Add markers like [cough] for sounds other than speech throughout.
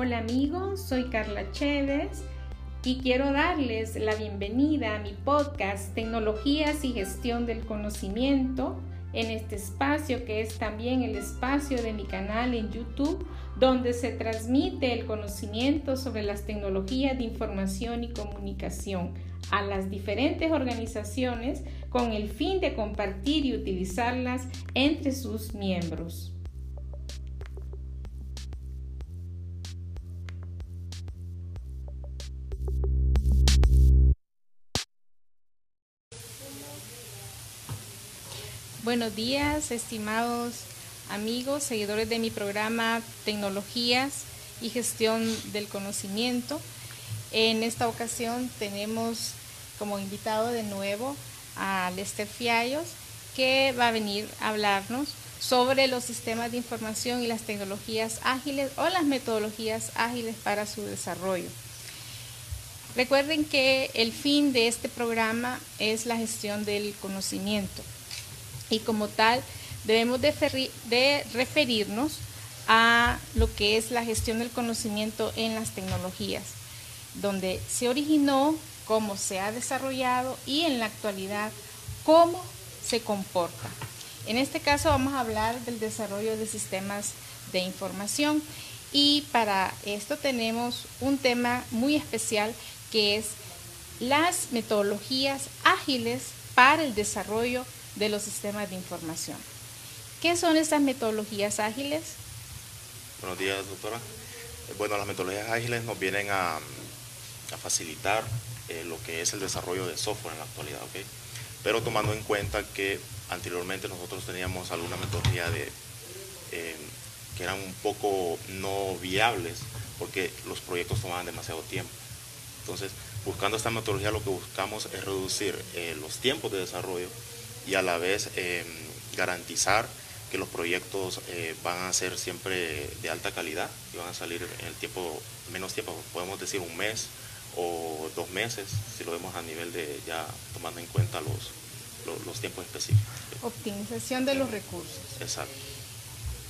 Hola amigos, soy Carla Chévez y quiero darles la bienvenida a mi podcast Tecnologías y Gestión del Conocimiento en este espacio que es también el espacio de mi canal en YouTube donde se transmite el conocimiento sobre las tecnologías de información y comunicación a las diferentes organizaciones con el fin de compartir y utilizarlas entre sus miembros. Buenos días, estimados amigos, seguidores de mi programa Tecnologías y Gestión del Conocimiento. En esta ocasión tenemos como invitado de nuevo a Lester Fiallos, que va a venir a hablarnos sobre los sistemas de información y las tecnologías ágiles o las metodologías ágiles para su desarrollo. Recuerden que el fin de este programa es la gestión del conocimiento y como tal debemos de, referirnos a lo que es la gestión del conocimiento en las tecnologías, donde se originó, cómo se ha desarrollado y en la actualidad cómo se comporta. En este caso vamos a hablar del desarrollo de sistemas de información y para esto tenemos un tema muy especial que es las metodologías ágiles para el desarrollo de los sistemas de información. ¿Qué son estas metodologías ágiles? Buenos días, doctora. Eh, bueno, las metodologías ágiles nos vienen a, facilitar eh, lo que es el desarrollo de software en la actualidad, ¿ok? Pero tomando en cuenta que anteriormente nosotros teníamos alguna metodología de, eh, que eran un poco no viables porque los proyectos tomaban demasiado tiempo. Entonces, buscando esta metodología lo que buscamos es reducir los tiempos de desarrollo y a la vez eh, garantizar que los proyectos eh, van a ser siempre de alta calidad y van a salir en el tiempo, menos tiempo, podemos decir un mes o dos meses, si lo vemos a nivel de ya tomando en cuenta los, los, tiempos específicos. Optimización de los recursos. Exacto.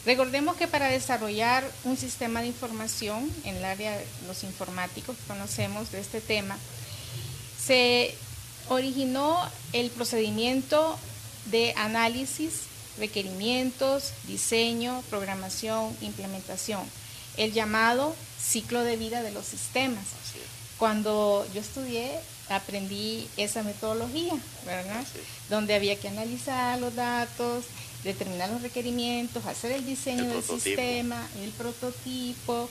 Recordemos que para desarrollar un sistema de información en el área de los informáticos, conocemos de este tema, se originó el procedimiento de análisis, requerimientos, diseño, programación, implementación, el llamado ciclo de vida de los sistemas. Cuando yo estudié, aprendí esa metodología, ¿verdad? Donde había que analizar los datos, determinar los requerimientos, hacer el diseño del sistema, el prototipo,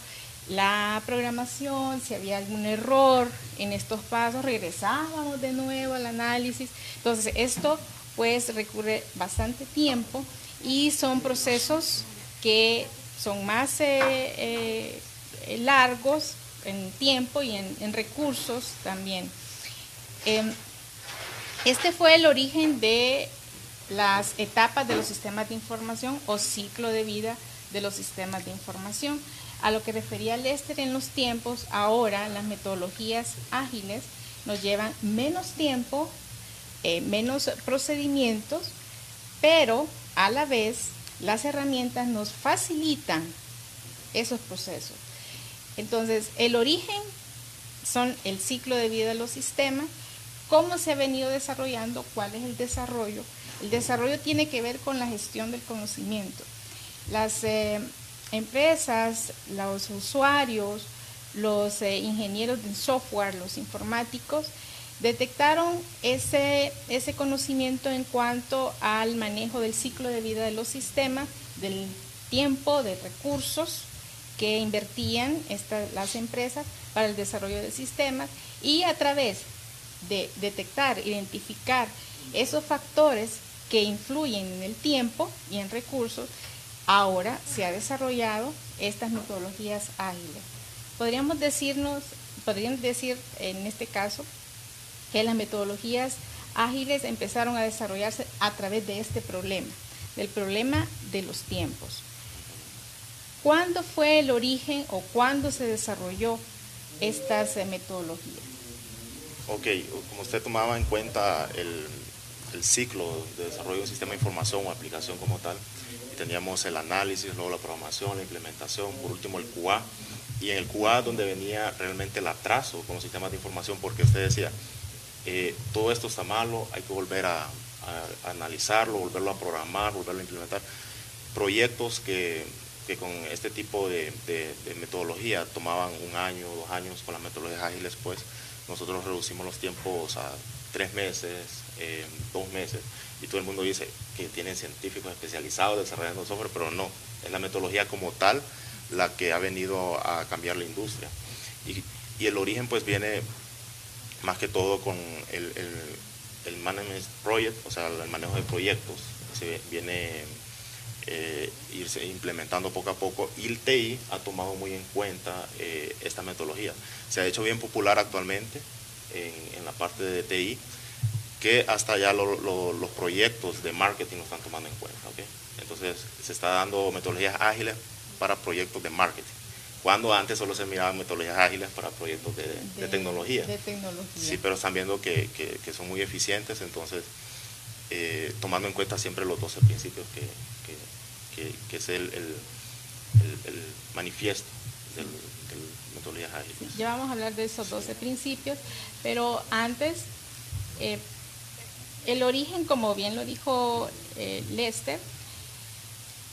la programación, si había algún error en estos pasos, regresábamos de nuevo al análisis. Entonces, esto pues recurre bastante tiempo y son procesos que son más eh, eh, largos en tiempo y en, recursos también. Em, este fue el origen de las etapas de los sistemas de información o ciclo de vida de los sistemas de información. A lo que refería Lester en los tiempos, ahora las metodologías ágiles nos llevan menos tiempo, eh, menos procedimientos, pero a la vez las herramientas nos facilitan esos procesos. Entonces, el origen son el ciclo de vida de los sistemas, cómo se ha venido desarrollando, cuál es el desarrollo. El desarrollo tiene que ver con la gestión del conocimiento. Las eh, empresas, los usuarios, los eh, ingenieros de software, los informáticos, detectaron ese, ese conocimiento en cuanto al manejo del ciclo de vida de los sistemas, del tiempo, de recursos que invertían las empresas para el desarrollo de sistemas y a través de detectar, identificar esos factores que influyen en el tiempo y en recursos, ahora se ha desarrollado estas metodologías ágiles. Podríamos decirnos, podríamos decir en este caso que las metodologías ágiles empezaron a desarrollarse a través de este problema, del problema de los tiempos. ¿Cuándo fue el origen o cuándo se desarrolló estas eh, metodologías? Ok, como usted tomaba en cuenta el, el ciclo de desarrollo de un sistema de información o aplicación como tal, teníamos el análisis, luego la programación, la implementación, por último el QA. y en el QA donde venía realmente el atraso con los sistemas de información, porque usted decía, eh, todo esto está malo, hay que volver a, analizarlo, volverlo a programar, volverlo a implementar. Proyectos que, con este tipo de, metodología tomaban un año, dos años, con las metodologías ágiles, pues nosotros reducimos los tiempos a tres meses, eh, dos meses, y todo el mundo dice que tienen científicos especializados desarrollando software, pero no, es la metodología como tal la que ha venido a cambiar la industria. Y, el origen pues viene más que todo con el, el, management project, o sea, el manejo de proyectos, se viene eh, irse implementando poco a poco y el TI ha tomado muy en cuenta eh, esta metodología. Se ha hecho bien popular actualmente en, la parte de TI, que hasta ya los proyectos de marketing lo están tomando en cuenta. Entonces se está dando metodologías ágiles para proyectos de marketing. Cuando antes solo se miraban metodologías ágiles para proyectos de, tecnología. Sí, pero están viendo que, son muy eficientes, entonces eh, tomando en cuenta siempre los 12 principios que, es el, manifiesto de metodologías ágiles. ya vamos a hablar de esos 12 principios, pero antes, eh, el origen, como bien lo dijo eh, Lester,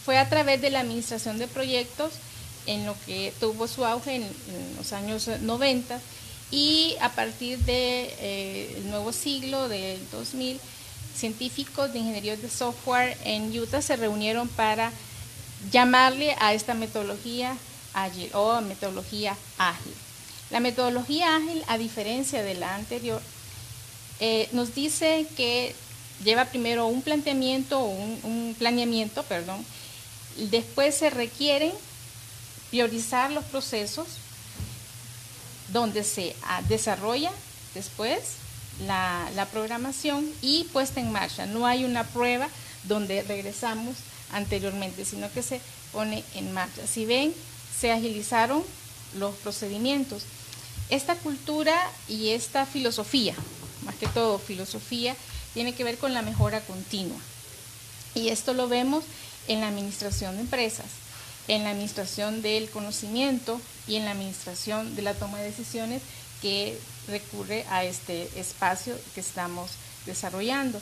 fue a través de la administración de proyectos en lo que tuvo su auge en, los años 90 y a partir del de, eh, nuevo siglo del 2000, científicos de ingeniería de software en Utah se reunieron para llamarle a esta metodología ágil o metodología ágil. La metodología ágil, a diferencia de la anterior, eh, nos dice que lleva primero un planteamiento, un, un planeamiento, perdón, Después se requieren priorizar los procesos donde se ah, desarrolla después la, programación y puesta en marcha. No hay una prueba donde regresamos anteriormente, sino que se pone en marcha. Si ven, se agilizaron los procedimientos. Esta cultura y esta filosofía, más que todo filosofía, tiene que ver con la mejora continua. Y esto lo vemos en la administración de empresas, en la administración del conocimiento y en la administración de la toma de decisiones que recurre a este espacio que estamos desarrollando.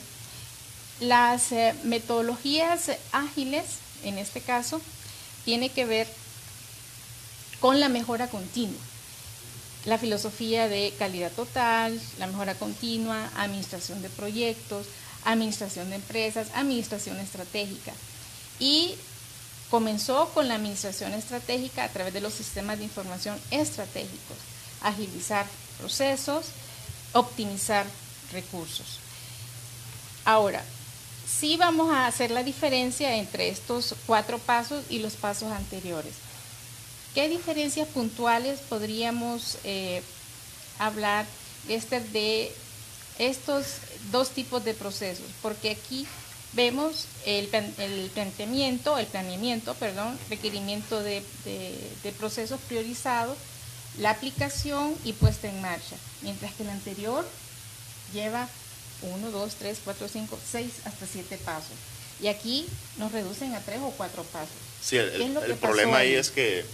Las eh, metodologías ágiles, en este caso, tiene que ver con la mejora continua. La filosofía de calidad total, la mejora continua, administración de proyectos, administración de empresas, administración estratégica y comenzó con la administración estratégica a través de los sistemas de información estratégicos, agilizar procesos, optimizar recursos. Ahora, sí vamos a hacer la diferencia entre estos cuatro pasos y los pasos anteriores. ¿Qué diferencias puntuales podríamos eh, hablar este, de estos dos tipos de procesos? Porque aquí vemos el, planteamiento, el planeamiento, perdón, requerimiento de, procesos priorizados, la aplicación y puesta en marcha, mientras que el anterior lleva 1, 2, 3, 4, 5, 6 hasta 7 pasos. Y aquí nos reducen a 3 o 4 pasos. Sí, el, problema ahí es que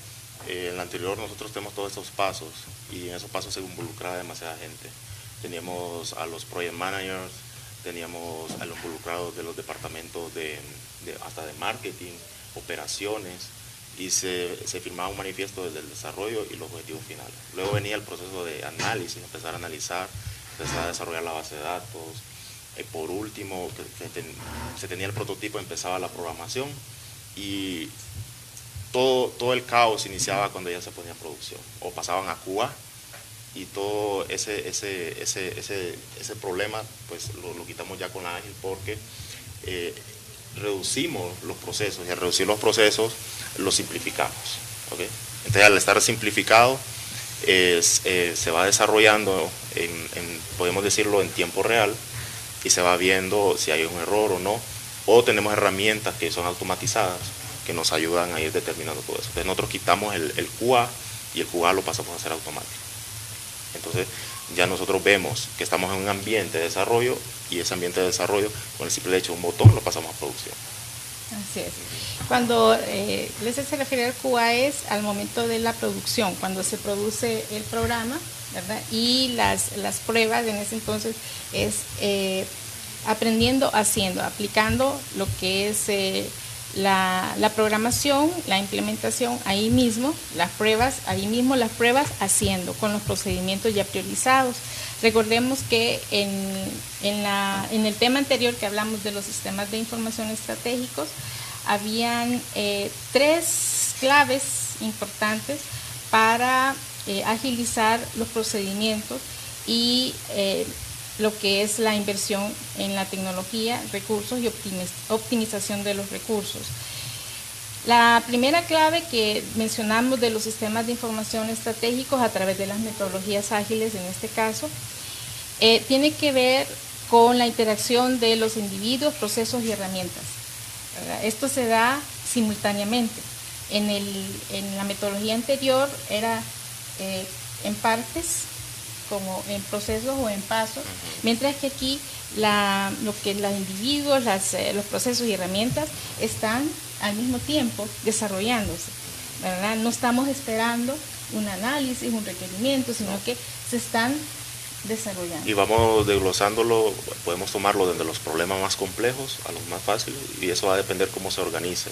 eh, en el anterior nosotros tenemos todos estos pasos y en esos pasos se involucraba demasiada gente. Teníamos a los project managers, teníamos a los involucrados de los departamentos de, hasta de marketing, operaciones, y se, firmaba un manifiesto desde el desarrollo y los objetivos finales. Luego venía el proceso de análisis, empezar a analizar, empezar a desarrollar la base de datos. y por último, se tenía el prototipo, empezaba la programación y todo, todo el caos iniciaba cuando ya se ponía producción. O pasaban a Cuba y todo ese, ese, ese, ese, ese problema pues lo, quitamos ya con ágil porque eh, reducimos los procesos y al reducir los procesos los simplificamos. Entonces al estar simplificado eh, se va desarrollando, en, podemos decirlo, en tiempo real y se va viendo si hay un error o no, o tenemos herramientas que son automatizadas que nos ayudan a ir determinando todo eso. Entonces nosotros quitamos el, el QA y el QA lo pasamos a hacer automático. Entonces ya nosotros vemos que estamos en un ambiente de desarrollo y ese ambiente de desarrollo, con el simple hecho de un botón, lo pasamos a producción. Así es. Cuando eh, les se refiere al QA es al momento de la producción, cuando se produce el programa, ¿verdad? Y las, las pruebas en ese entonces es eh, aprendiendo, haciendo, aplicando lo que es eh, la, la, programación, la implementación ahí mismo, las pruebas, ahí mismo las pruebas haciendo con los procedimientos ya priorizados. Recordemos que en, en, la, en el tema anterior que hablamos de los sistemas de información estratégicos, habían eh, tres claves importantes para eh, agilizar los procedimientos y eh, lo que es la inversión en la tecnología, recursos y optimización de los recursos. La primera clave que mencionamos de los sistemas de información estratégicos a través de las metodologías ágiles en este caso, tiene que ver con la interacción de los individuos, procesos y herramientas. Esto se da simultáneamente. En, la metodología anterior era eh, en partes, como en procesos o en pasos, mientras que aquí lo que los individuos, eh, los procesos y herramientas están al mismo tiempo desarrollándose. No estamos esperando un análisis, un requerimiento, sino que se están desarrollando. Y vamos desglosándolo, podemos tomarlo desde los problemas más complejos a los más fáciles y eso va a depender cómo se organice.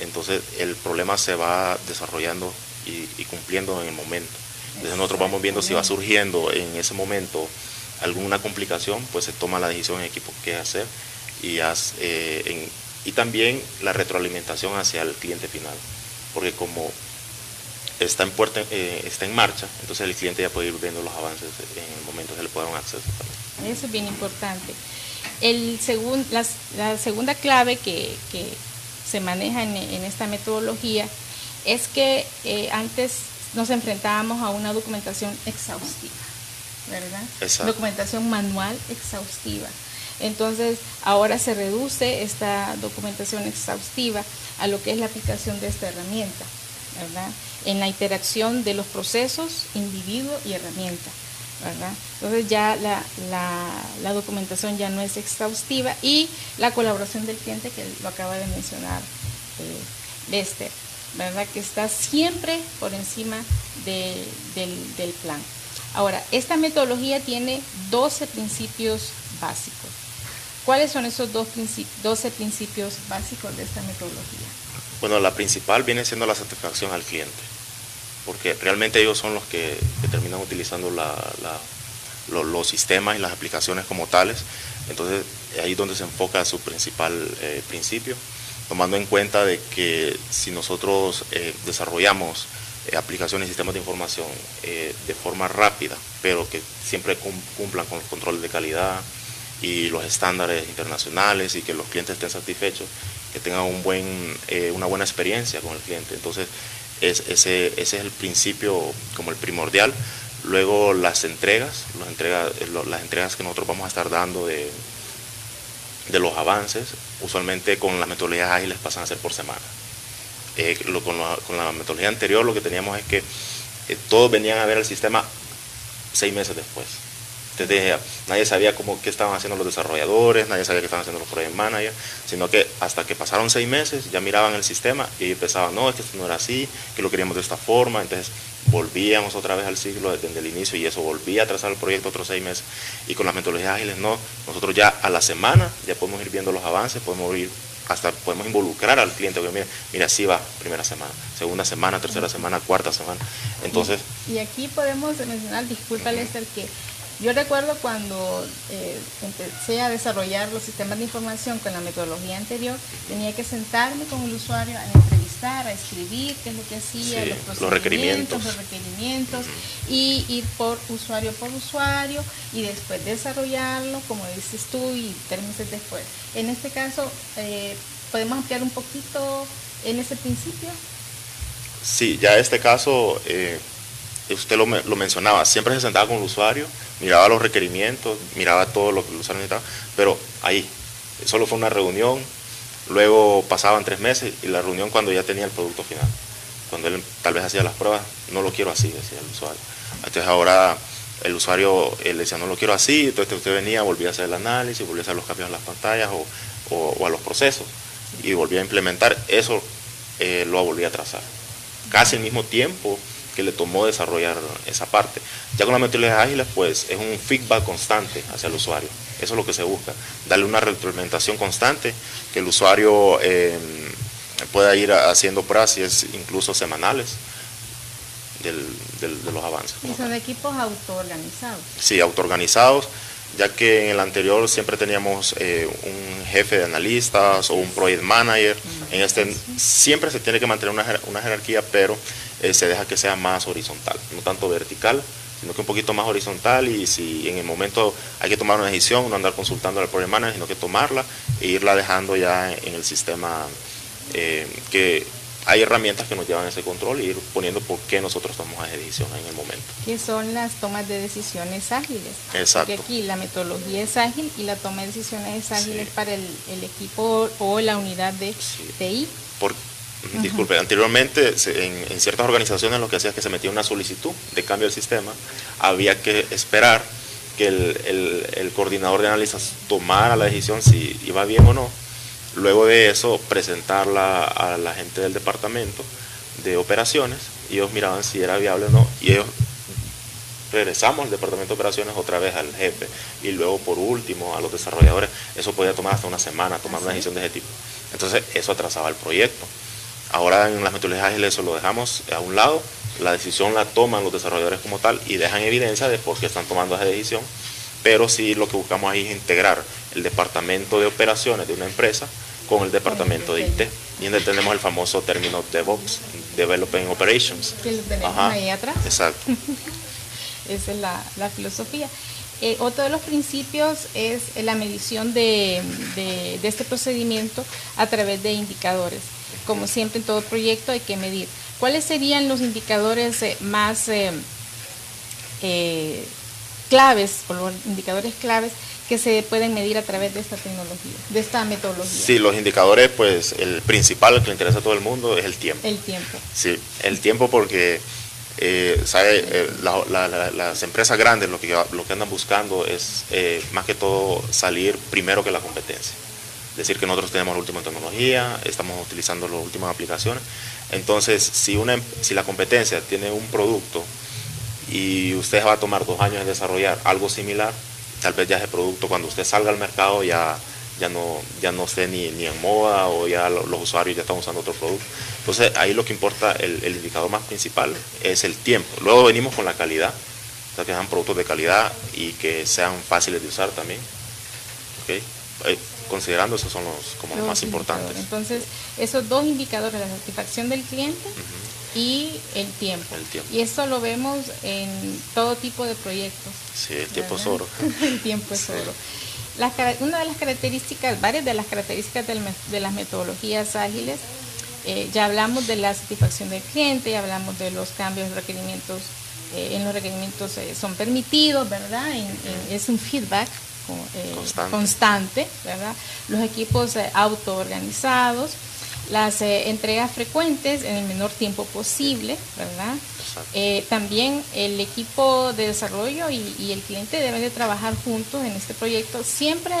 Entonces el problema se va desarrollando y, cumpliendo en el momento. Entonces nosotros vamos viendo si va surgiendo en ese momento alguna complicación, pues se toma la decisión en equipo qué hacer y, eh, también la retroalimentación hacia el cliente final. Porque como está en, puerta, eh, está en marcha, entonces el cliente ya puede ir viendo los avances en el momento que le pueda dar un acceso. También. Eso es bien importante. El la, segunda clave que, se maneja en, esta metodología es que eh, antes nos enfrentábamos a una documentación exhaustiva, ¿verdad? Documentación manual exhaustiva. Entonces, ahora se reduce esta documentación exhaustiva a lo que es la aplicación de esta herramienta, ¿verdad? en la interacción de los procesos, individuo y herramienta. ¿verdad? Entonces ya la, documentación ya no es exhaustiva y la colaboración del cliente que lo acaba de mencionar eh, Lester, ¿verdad? que está siempre por encima del, plan. Ahora, esta metodología tiene 12 principios básicos. ¿Cuáles son esos dos 12 principios básicos de esta metodología? Bueno, la principal viene siendo la satisfacción al cliente porque realmente ellos son los que, terminan utilizando los, sistemas y las aplicaciones como tales. Entonces ahí es donde se enfoca su principal eh, principio, tomando en cuenta de que si nosotros eh, desarrollamos eh, aplicaciones y sistemas de información de forma rápida, pero que siempre cumplan con los controles de calidad y los estándares internacionales y que los clientes estén satisfechos, que tengan un buen, una buena experiencia con el cliente. Entonces, ese, ese es el principio como el primordial. Luego las entregas, las entregas, las entregas que nosotros vamos a estar dando de, de los avances, usualmente con las metodologías ágiles pasan a ser por semana. Eh, con, la, metodología anterior lo que teníamos es que eh, todos venían a ver el sistema seis meses después. Entonces, nadie sabía cómo, qué estaban haciendo los desarrolladores, nadie sabía qué estaban haciendo los project managers, sino que hasta que pasaron seis meses ya miraban el sistema y pensaban, no, es que esto no era así, que lo queríamos de esta forma, entonces volvíamos otra vez al ciclo desde el inicio y eso volvía a trazar el proyecto otros seis meses. Y con las metodologías ágiles no, nosotros ya a la semana ya podemos ir viendo los avances, podemos ir hasta podemos involucrar al cliente, porque mira, mira, así va primera semana, segunda semana, tercera semana, cuarta semana. Entonces. Y, aquí podemos mencionar, disculpa Lester, que yo recuerdo cuando eh, empecé a desarrollar los sistemas de información con la metodología anterior, tenía que sentarme con el usuario a entrevistar, a escribir qué es lo que hacía, los, requerimientos, los requerimientos y ir por usuario por usuario y después desarrollarlo, como dices tú, y tres meses después. En este caso, eh, ¿podemos ampliar un poquito en ese principio? Sí, ya este caso... Eh, usted lo, lo, mencionaba, siempre se sentaba con el usuario, miraba los requerimientos, miraba todo lo que el usuario necesitaba, pero ahí, solo fue una reunión, luego pasaban tres meses y la reunión cuando ya tenía el producto final. Cuando él tal vez hacía las pruebas, no lo quiero así, decía el usuario. Entonces ahora el usuario le decía, no lo quiero así, entonces usted venía, volvía a hacer el análisis, volvía a hacer los cambios en las pantallas o, o, a los procesos. y volví a implementar, eso eh, lo volví a trazar. Casi el mismo tiempo que le tomó desarrollar esa parte. Ya con las metodologías ágiles, pues es un feedback constante hacia el usuario. Eso es lo que se busca, darle una retroalimentación constante, que el usuario eh, pueda ir haciendo pruebas, incluso semanales, de los avances. ¿Y son equipos autoorganizados? Sí, autoorganizados, ya que en el anterior siempre teníamos eh, un jefe de analistas o un project manager. En este siempre se tiene que mantener una, jerarquía, pero eh, se deja que sea más horizontal, no tanto vertical, sino que un poquito más horizontal y si en el momento hay que tomar una decisión, no andar consultando al project manager, sino que tomarla e irla dejando ya en el sistema eh, que hay herramientas que nos llevan a ese control y ir poniendo por qué nosotros tomamos esa decisión en el momento. Que son las tomas de decisiones ágiles. Exacto. Porque aquí la metodología es ágil y la toma de decisiones es ágil para el, equipo o la unidad de TI. Disculpe, anteriormente en, ciertas organizaciones lo que hacía es que se metía una solicitud de cambio del sistema, había que esperar que el, el coordinador de análisis tomara la decisión si iba bien o no Luego de eso, presentarla a la gente del departamento de operaciones y ellos miraban si era viable o no. Y ellos regresamos al departamento de operaciones otra vez al jefe y luego por último a los desarrolladores. Eso podía tomar hasta una semana, tomar una decisión de ese tipo. Entonces eso atrasaba el proyecto. Ahora en las metodologías ágiles eso lo dejamos a un lado, la decisión la toman los desarrolladores como tal y dejan evidencia de por qué están tomando esa decisión, pero sí lo que buscamos ahí es integrar el departamento de operaciones de una empresa con el departamento de IT. Y donde tenemos el famoso término DevOps, Developing Operations. Que lo tenemos ahí atrás. Exacto. [laughs] Esa es la, filosofía. Eh, otro de los principios es la medición de, este procedimiento a través de indicadores. Como siempre en todo proyecto hay que medir. ¿Cuáles serían los indicadores eh, más eh, claves o los indicadores claves que se pueden medir a través de esta tecnología, de esta metodología. Sí, los indicadores, pues el principal, que le interesa a todo el mundo, es el tiempo. El tiempo. Sí, el tiempo porque, eh, ¿sabe? Eh, las empresas grandes lo que, lo que andan buscando es eh, más que todo salir primero que la competencia. Decir que nosotros tenemos la última tecnología, estamos utilizando las últimas aplicaciones. Entonces, si, una, si la competencia tiene un producto y usted va a tomar dos años en desarrollar algo similar, tal vez ya ese producto cuando usted salga al mercado ya, ya, no, ya no esté ni, en moda o ya los, usuarios ya están usando otro producto. Entonces ahí lo que importa, el, indicador más principal es el tiempo. Luego venimos con la calidad, o sea, que sean productos de calidad y que sean fáciles de usar también. ¿Okay? Considerando esos son los como los, más importantes. Entonces, esos dos indicadores, la satisfacción del cliente y el tiempo. Y esto lo vemos en todo tipo de proyectos. Sí, el tiempo es oro. [laughs] el tiempo es oro. una de las características, varias de las características de las metodologías ágiles, eh, ya hablamos de la satisfacción del cliente, ya hablamos de los cambios requerimientos, eh, en los requerimientos eh, son permitidos, ¿verdad? es un feedback constante. constante. ¿verdad? Los equipos autoorganizados las eh, entregas frecuentes en el menor tiempo posible, ¿verdad? Eh, también el equipo de desarrollo y, el cliente deben de trabajar juntos en este proyecto. Siempre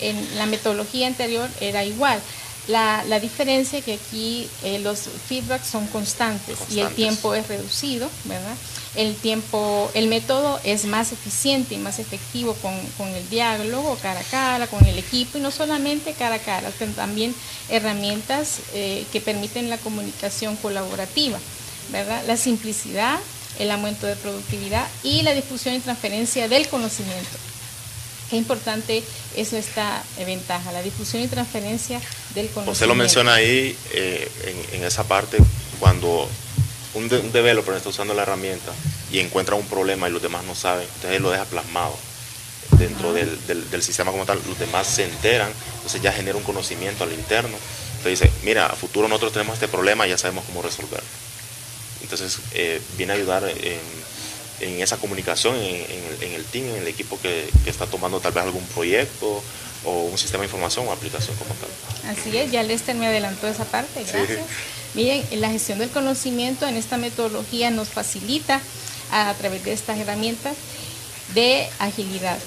en la metodología anterior era igual. La, la diferencia es que aquí eh, los feedbacks son constantes, constantes, y el tiempo es reducido, ¿verdad? El tiempo, el método es más eficiente y más efectivo con, el diálogo cara a cara, con el equipo y no solamente cara a cara, sino también herramientas eh, que permiten la comunicación colaborativa, ¿verdad? La simplicidad, el aumento de productividad y la difusión y transferencia del conocimiento. Qué importante eso esta ventaja, la difusión y transferencia del conocimiento. Usted lo menciona ahí eh, en, en esa parte cuando un, developer está usando la herramienta y encuentra un problema y los demás no saben, entonces lo deja plasmado dentro del, del, sistema como tal, los demás se enteran, entonces ya genera un conocimiento al interno. Entonces dice, mira, a futuro nosotros tenemos este problema y ya sabemos cómo resolverlo. Entonces eh, viene a ayudar en, en esa comunicación en, el, en, el, team, en el equipo que, que, está tomando tal vez algún proyecto o un sistema de información o aplicación como tal. Así es, ya Lester me adelantó esa parte, gracias. Miren, la gestión del conocimiento en esta metodología nos facilita a, través de estas herramientas de agilidad.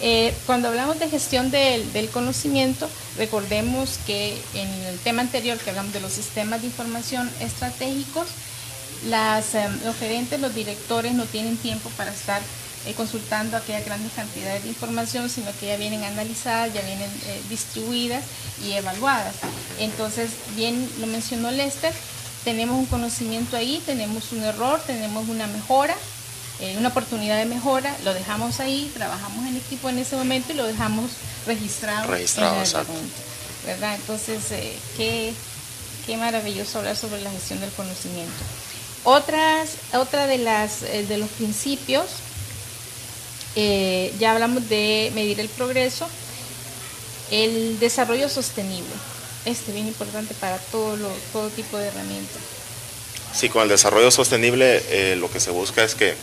Eh, cuando hablamos de gestión del, del, conocimiento, recordemos que en el tema anterior que hablamos de los sistemas de información estratégicos, las, em, los gerentes, los directores no tienen tiempo para estar eh, consultando aquellas grandes cantidades de información, sino que ya vienen analizadas, ya vienen eh, distribuidas y evaluadas. Entonces, bien lo mencionó Lester, tenemos un conocimiento ahí, tenemos un error, tenemos una mejora, eh, una oportunidad de mejora, lo dejamos ahí, trabajamos en equipo en ese momento y lo dejamos registrado. Registrado, ¿verdad? Entonces, qué, qué maravilloso hablar sobre la gestión del conocimiento. Otras, otra de, las, de los principios eh, ya hablamos de medir el progreso, el desarrollo sostenible, este bien importante para todo, todo tipo de herramientas. Sí, con el desarrollo sostenible eh, lo que se busca es que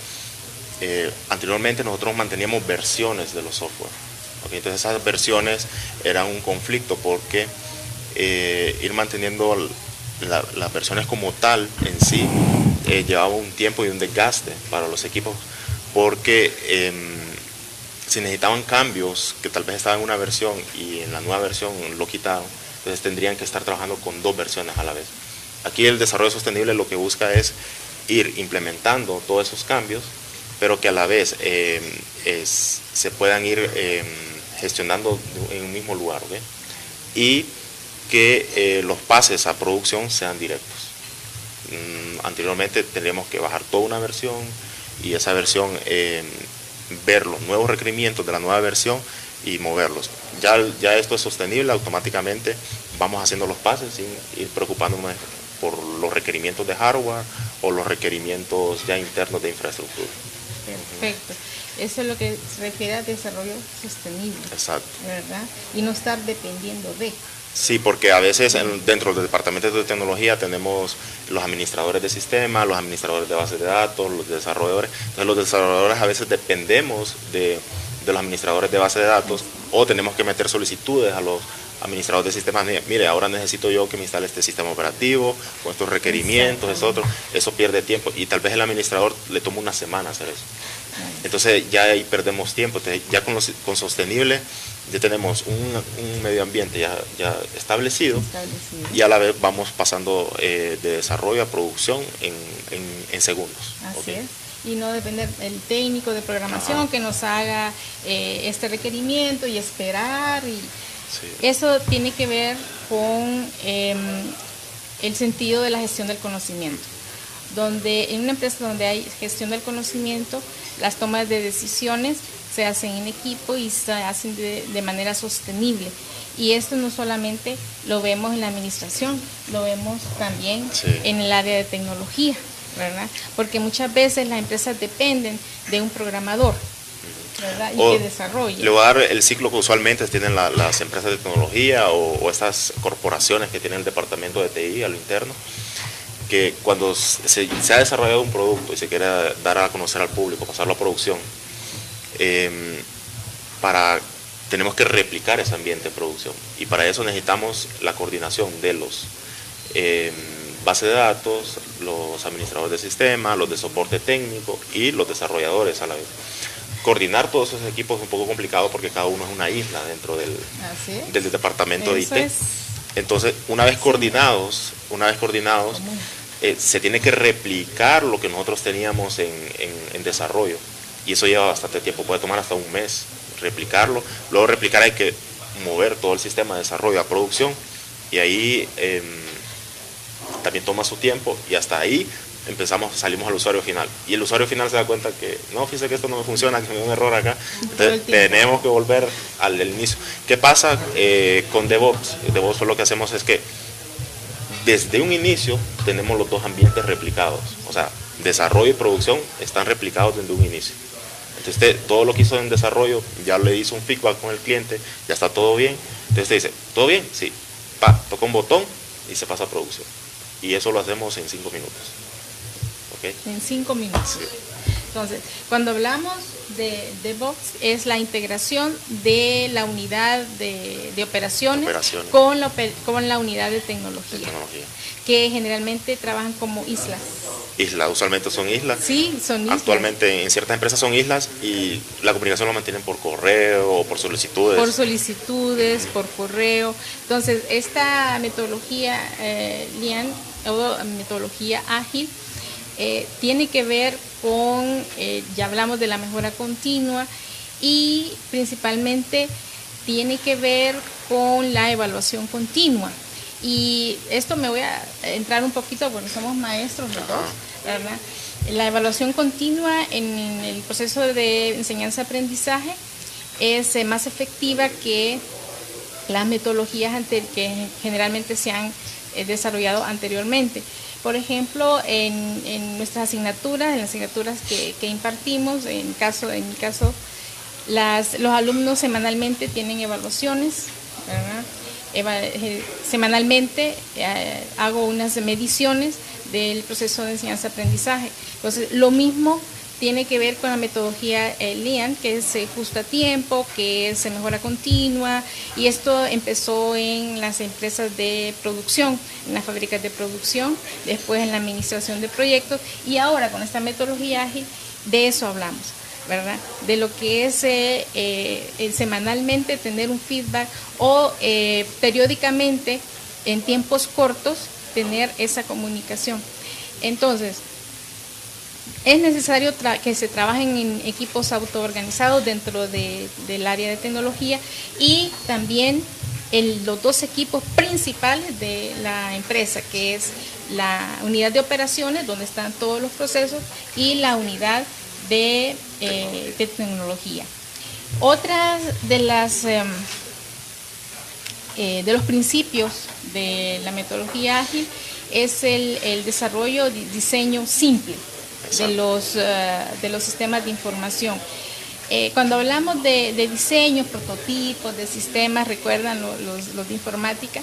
eh, anteriormente nosotros manteníamos versiones de los software. Entonces esas versiones eran un conflicto porque ir manteniendo las versiones como tal en sí llevaba un tiempo y un desgaste para los equipos porque em, si necesitaban cambios que tal vez estaban en una versión y en la nueva versión lo quitaron, entonces tendrían que estar trabajando con dos versiones a la vez. Aquí el desarrollo sostenible lo que busca es ir implementando todos esos cambios, pero que a la vez em, se puedan ir em, gestionando en un mismo lugar, y que eh, los pases a producción sean directos. Mm, anteriormente tendríamos que bajar toda una versión y esa versión em, ver los nuevos requerimientos de la nueva versión y moverlos. Ya, ya esto es sostenible, automáticamente vamos haciendo los pases sin ir preocupándonos por los requerimientos de hardware o los requerimientos ya internos de infraestructura. Perfecto. Eso es lo que se refiere a desarrollo sostenible. Exacto. ¿Verdad? Y no estar dependiendo de. Sí, porque a veces dentro del departamento de tecnología tenemos los administradores de sistemas, los administradores de bases de datos, los desarrolladores. Entonces los desarrolladores a veces dependemos de, los administradores de bases de datos o tenemos que meter solicitudes a los administradores de sistemas. Mire, ahora necesito yo que me instale este sistema operativo con estos requerimientos, es otro. Eso pierde tiempo y tal vez el administrador le toma una semana hacer eso. Entonces ya ahí perdemos tiempo. ya con, con sostenible ya tenemos un, medio ambiente ya, ya establecido, y a la vez vamos pasando eh, de desarrollo a producción en, en, segundos. Así es. Y no depender del técnico de programación que nos haga eh, este requerimiento y esperar. y Eso tiene que ver con em, el sentido de la gestión del conocimiento. Donde en una empresa donde hay gestión del conocimiento, las tomas de decisiones se hacen en equipo y se hacen de, manera sostenible. Y esto no solamente lo vemos en la administración, lo vemos también en el área de tecnología, ¿verdad? Porque muchas veces las empresas dependen de un programador, ¿verdad? Y que desarrolle. Le voy a dar el ciclo que usualmente tienen las empresas de tecnología o, estas corporaciones que tienen el departamento de TI a lo interno que cuando se, se, ha desarrollado un producto y se quiere dar a conocer al público, pasarlo a producción, Em, para, tenemos que replicar ese ambiente de producción. Y para eso necesitamos la coordinación de los eh, bases de datos, los administradores de sistema, los de soporte técnico y los desarrolladores a la vez. Coordinar todos esos equipos es un poco complicado porque cada uno es una isla dentro del, del departamento de IT. Entonces, una vez coordinados, una vez coordinados, eh, se tiene que replicar lo que nosotros teníamos en, en desarrollo y eso lleva bastante tiempo, puede tomar hasta un mes replicarlo. Luego replicar hay que mover todo el sistema de desarrollo a producción y ahí em, también toma su tiempo y hasta ahí empezamos, salimos al usuario final. Y el usuario final se da cuenta que, no, fíjese que esto no me funciona, que me da un error acá. Entonces tenemos que volver al inicio. ¿Qué pasa eh, con DevOps? DevOps lo que hacemos es que desde un inicio tenemos los dos ambientes replicados. O sea, desarrollo y producción están replicados desde un inicio. Entonces todo lo que hizo en desarrollo, ya le hizo un feedback con el cliente, ya está todo bien. Entonces te dice, ¿todo bien? Sí. Pa, toca un botón y se pasa a producción. Y eso lo hacemos en cinco minutos. En cinco minutos. Entonces, cuando hablamos de DevOps es la integración de la unidad de, operaciones, Con, la, con la unidad de tecnología, de tecnología, que generalmente trabajan como islas. islas, usualmente son islas. Sí, son islas. Actualmente en ciertas empresas son islas y la comunicación lo mantienen por correo o por solicitudes. Por solicitudes, por correo. Entonces, esta metodología, eh, LIAN, o metodología ágil, eh, tiene que ver con, eh, ya hablamos de la mejora continua y principalmente tiene que ver con la evaluación continua. Y esto me voy a entrar un poquito, porque somos maestros los dos, ¿verdad? La evaluación continua en el proceso de enseñanza-aprendizaje es eh, más efectiva que las metodologías que generalmente se han eh, desarrollado anteriormente. Por ejemplo, en, nuestras asignaturas, en las asignaturas que, impartimos, en, caso, en mi caso, los alumnos semanalmente tienen evaluaciones. Eh, semanalmente eh, hago unas mediciones del proceso de enseñanza-aprendizaje. Entonces, lo mismo tiene que ver con la metodología eh, que es justo a tiempo, que es mejora continua, y esto empezó en las empresas de producción, en las fábricas de producción, después en la administración de proyectos, y ahora con esta metodología ágil, de eso hablamos. ¿verdad? De lo que es eh, eh, semanalmente tener un feedback o eh, periódicamente en tiempos cortos tener esa comunicación. Entonces, es necesario que se trabajen en equipos autoorganizados dentro del área de tecnología y también los dos equipos principales de la empresa, que es la unidad de operaciones, donde están todos los procesos, y la unidad de, eh, tecnología. Otra de las em, eh, de los principios de la metodología ágil es el, desarrollo de diseño simple de los, eh, de los sistemas de información. cuando hablamos de, de, diseños, prototipos, de sistemas, recuerdan los, los de informática,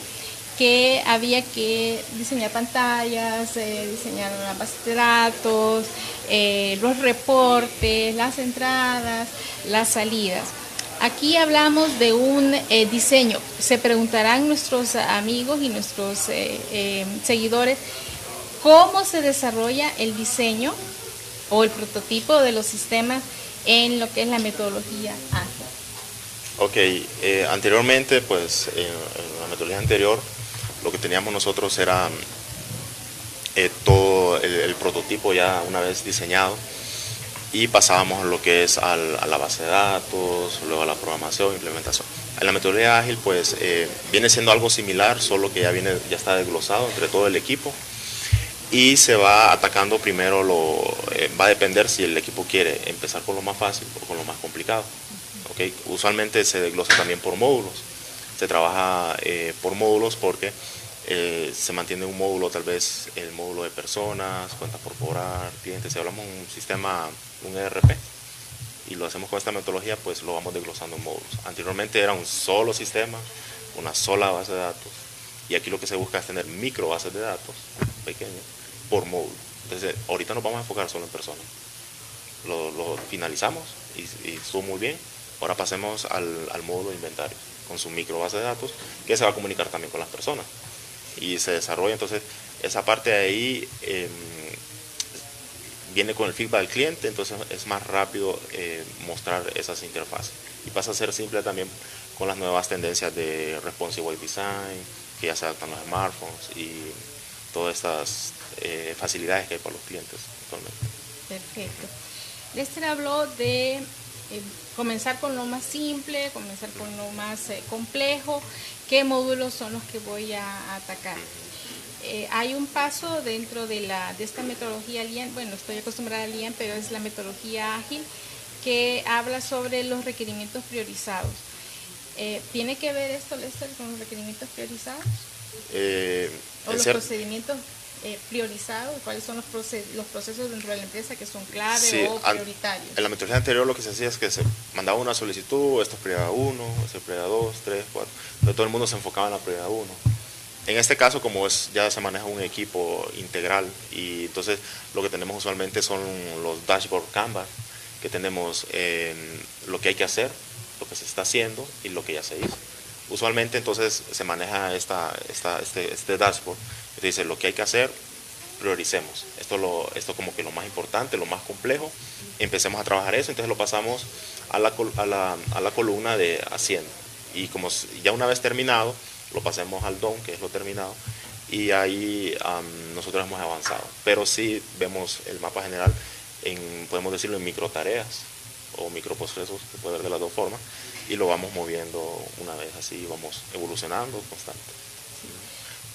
que había que diseñar pantallas, eh, diseñar las bases de datos, eh, los reportes, las entradas, las salidas. Aquí hablamos de un eh, diseño. Se preguntarán nuestros amigos y nuestros seguidores cómo se desarrolla el diseño o el prototipo de los sistemas en lo que es la metodología ágil. Ok, anteriormente, pues en la metodología anterior, lo que teníamos nosotros era eh, todo el, prototipo ya una vez diseñado y pasábamos lo que es a la base de datos, luego a la programación, implementación. En la metodología ágil pues eh, viene siendo algo similar, solo que ya, viene, ya está desglosado entre todo el equipo y se va atacando primero lo eh, va a depender si el equipo quiere empezar con lo más fácil o con lo más complicado ¿okay? usualmente se desglosa también por módulos se trabaja eh, por módulos porque eh, se mantiene un módulo, tal vez el módulo de personas, cuentas por cobrar, clientes. Si hablamos de un sistema, un ERP, y lo hacemos con esta metodología, pues lo vamos desglosando en módulos. Anteriormente era un solo sistema, una sola base de datos, y aquí lo que se busca es tener micro bases de datos pequeñas por módulo. Entonces, ahorita nos vamos a enfocar solo en personas. Lo, finalizamos y, estuvo muy bien. Ahora pasemos al, al módulo de inventario con su micro base de datos, que se va a comunicar también con las personas. Y se desarrolla entonces esa parte de ahí em, viene con el feedback del cliente, entonces es más rápido eh, mostrar esas interfaces. Y pasa a ser simple también con las nuevas tendencias de responsive web design, que ya se adaptan los smartphones y todas estas eh, facilidades que hay para los clientes actualmente. Perfecto. Lester habló de eh, comenzar con lo más simple, comenzar con lo más eh, complejo, qué módulos son los que voy a, atacar. Eh, hay un paso dentro de, la, de esta metodología LIAN, bueno, estoy acostumbrada a LIAN, pero es la metodología ágil, que habla sobre los requerimientos priorizados. ¿Tiene que ver esto, Lester, con los requerimientos priorizados? ¿O los procedimientos eh, priorizado? ¿Cuáles son los, los procesos dentro de la empresa que son clave o prioritarios? En la metodología anterior lo que se hacía es que se mandaba una solicitud, esto es prioridad 1, esto es prioridad 2, 3, 4, pero todo el mundo se enfocaba en la prioridad 1. En este caso, como es, ya se maneja un equipo integral y entonces lo que tenemos usualmente son los dashboard Canvas, que tenemos lo que hay que hacer, lo que se está haciendo y lo que ya se hizo. Usualmente entonces se maneja esta, esta, este, este dashboard dice lo que hay que hacer prioricemos. Esto, lo, esto como que lo más importante, lo más complejo, empecemos a trabajar eso, entonces lo pasamos a la, a la, a la columna de Hacienda. Y como ya una vez terminado, lo pasemos al DON, que es lo terminado, y ahí nosotros hemos avanzado. Pero sí vemos el mapa general, en, podemos decirlo, en micro tareas o microprocesos, que puede ver de las dos formas, y lo vamos moviendo una vez así, vamos evolucionando constante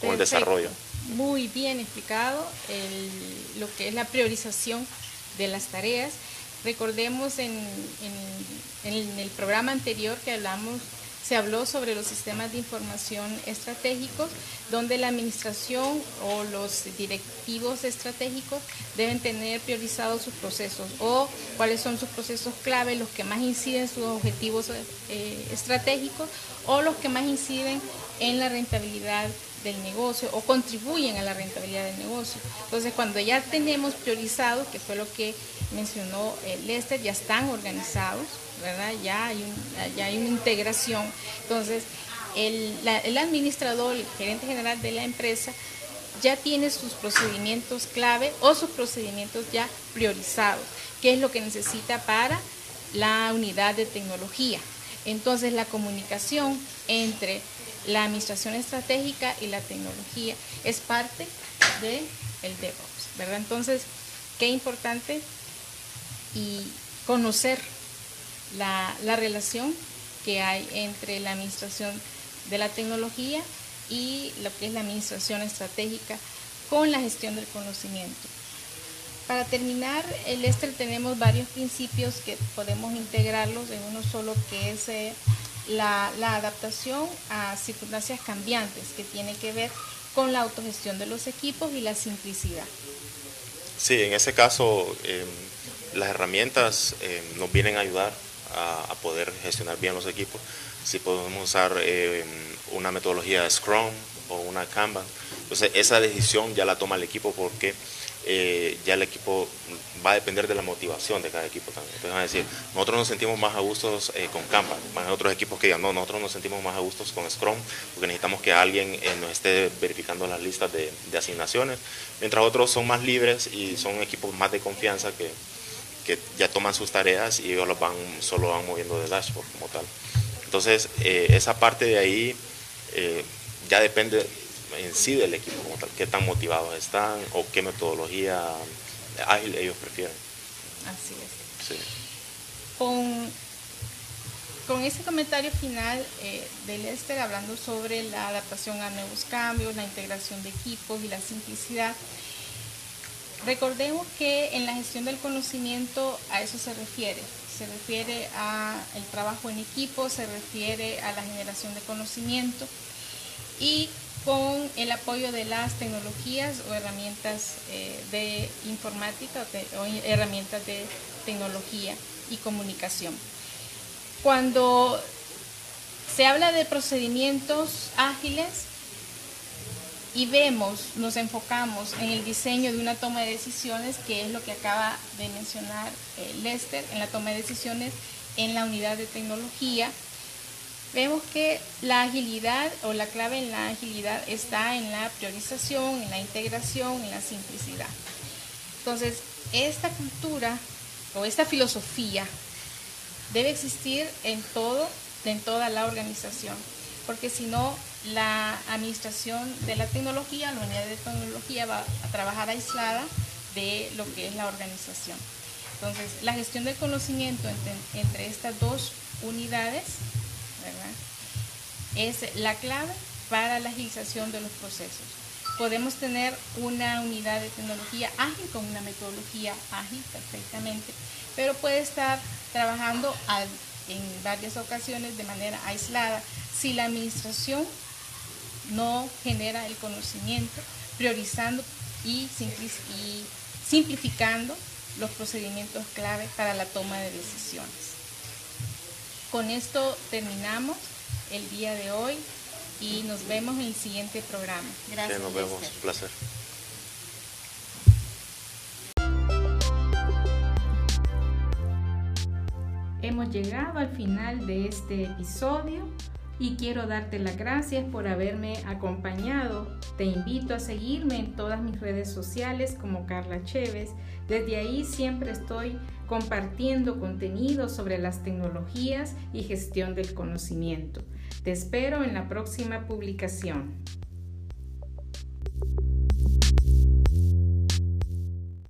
con el desarrollo. Muy bien explicado lo que es la priorización de las tareas. Recordemos en, en el programa anterior que hablamos se habló sobre los sistemas de información estratégicos, donde la administración o los directivos estratégicos deben tener priorizados sus procesos o cuáles son sus procesos clave, los que más inciden en sus objetivos eh, estratégicos o los que más inciden en la rentabilidad del negocio o contribuyen a la rentabilidad del negocio. Entonces, cuando ya tenemos priorizados, que fue lo que mencionó eh, Lester, ya están organizados, Ya hay, ya hay una integración. Entonces, el, el administrador, el gerente general de la empresa, ya tiene sus procedimientos clave o sus procedimientos ya priorizados, que es lo que necesita para la unidad de tecnología. Entonces, la comunicación entre la administración estratégica y la tecnología es parte del el DevOps, ¿verdad? Entonces, qué importante y conocer la, relación que hay entre la administración de la tecnología y lo que es la administración estratégica con la gestión del conocimiento. Para terminar, el Esther tenemos varios principios que podemos integrarlos en uno solo que es eh, la, adaptación a circunstancias cambiantes, que tiene que ver con la autogestión de los equipos y la simplicidad. Sí, en ese caso em, las herramientas em, nos vienen a ayudar a, poder gestionar bien los equipos. Si podemos usar eh, una metodología Scrum o una Kanban, entonces esa decisión ya la toma el equipo porque eh, ya el equipo va a depender de la motivación de cada equipo también. Entonces van a decir, nosotros nos sentimos más a gustos eh, con Kanban, más otros equipos que digan, no, nosotros nos sentimos más a gustos con Scrum, porque necesitamos que alguien nos esté verificando las listas de, de, asignaciones, mientras otros son más libres y son equipos más de confianza que, que ya toman sus tareas y ellos los van, solo van moviendo de dashboard como tal. Entonces, eh, esa parte de ahí eh, ya depende en sí del equipo como tal, qué tan motivados están o qué metodología ágil ellos prefieren. Así es. Con, con ese comentario final eh, de Lester hablando sobre la adaptación a nuevos cambios, la integración de equipos y la simplicidad, Recordemos que en la gestión del conocimiento a eso se refiere. Se refiere a el trabajo en equipo, se refiere a la generación de conocimiento y con el apoyo de las tecnologías o herramientas eh, de informática o, herramientas de tecnología y comunicación. Cuando se habla de procedimientos ágiles, y vemos, nos enfocamos en el diseño de una toma de decisiones, que es lo que acaba de mencionar eh, Lester, en la toma de decisiones en la unidad de tecnología, vemos que la agilidad o la clave en la agilidad está en la priorización, en la integración, en la simplicidad. Entonces, esta cultura o esta filosofía debe existir en todo, en toda la organización, porque si no la administración de la tecnología, la unidad de tecnología va a trabajar aislada de lo que es la organización. Entonces, la gestión del conocimiento entre, estas dos unidades es la clave para la agilización de los procesos. Podemos tener una unidad de tecnología ágil con una metodología ágil perfectamente, pero puede estar trabajando en varias ocasiones de manera aislada si la administración no genera el conocimiento, priorizando y, simplificando los procedimientos clave para la toma de decisiones. Con esto terminamos el día de hoy y nos vemos en el siguiente programa. Gracias. nos vemos, un placer. Hemos llegado al final de este episodio. Y quiero darte las gracias por haberme acompañado. Te invito a seguirme en todas mis redes sociales como Carla Chévez. Desde ahí siempre estoy compartiendo contenido sobre las tecnologías y gestión del conocimiento. Te espero en la próxima publicación.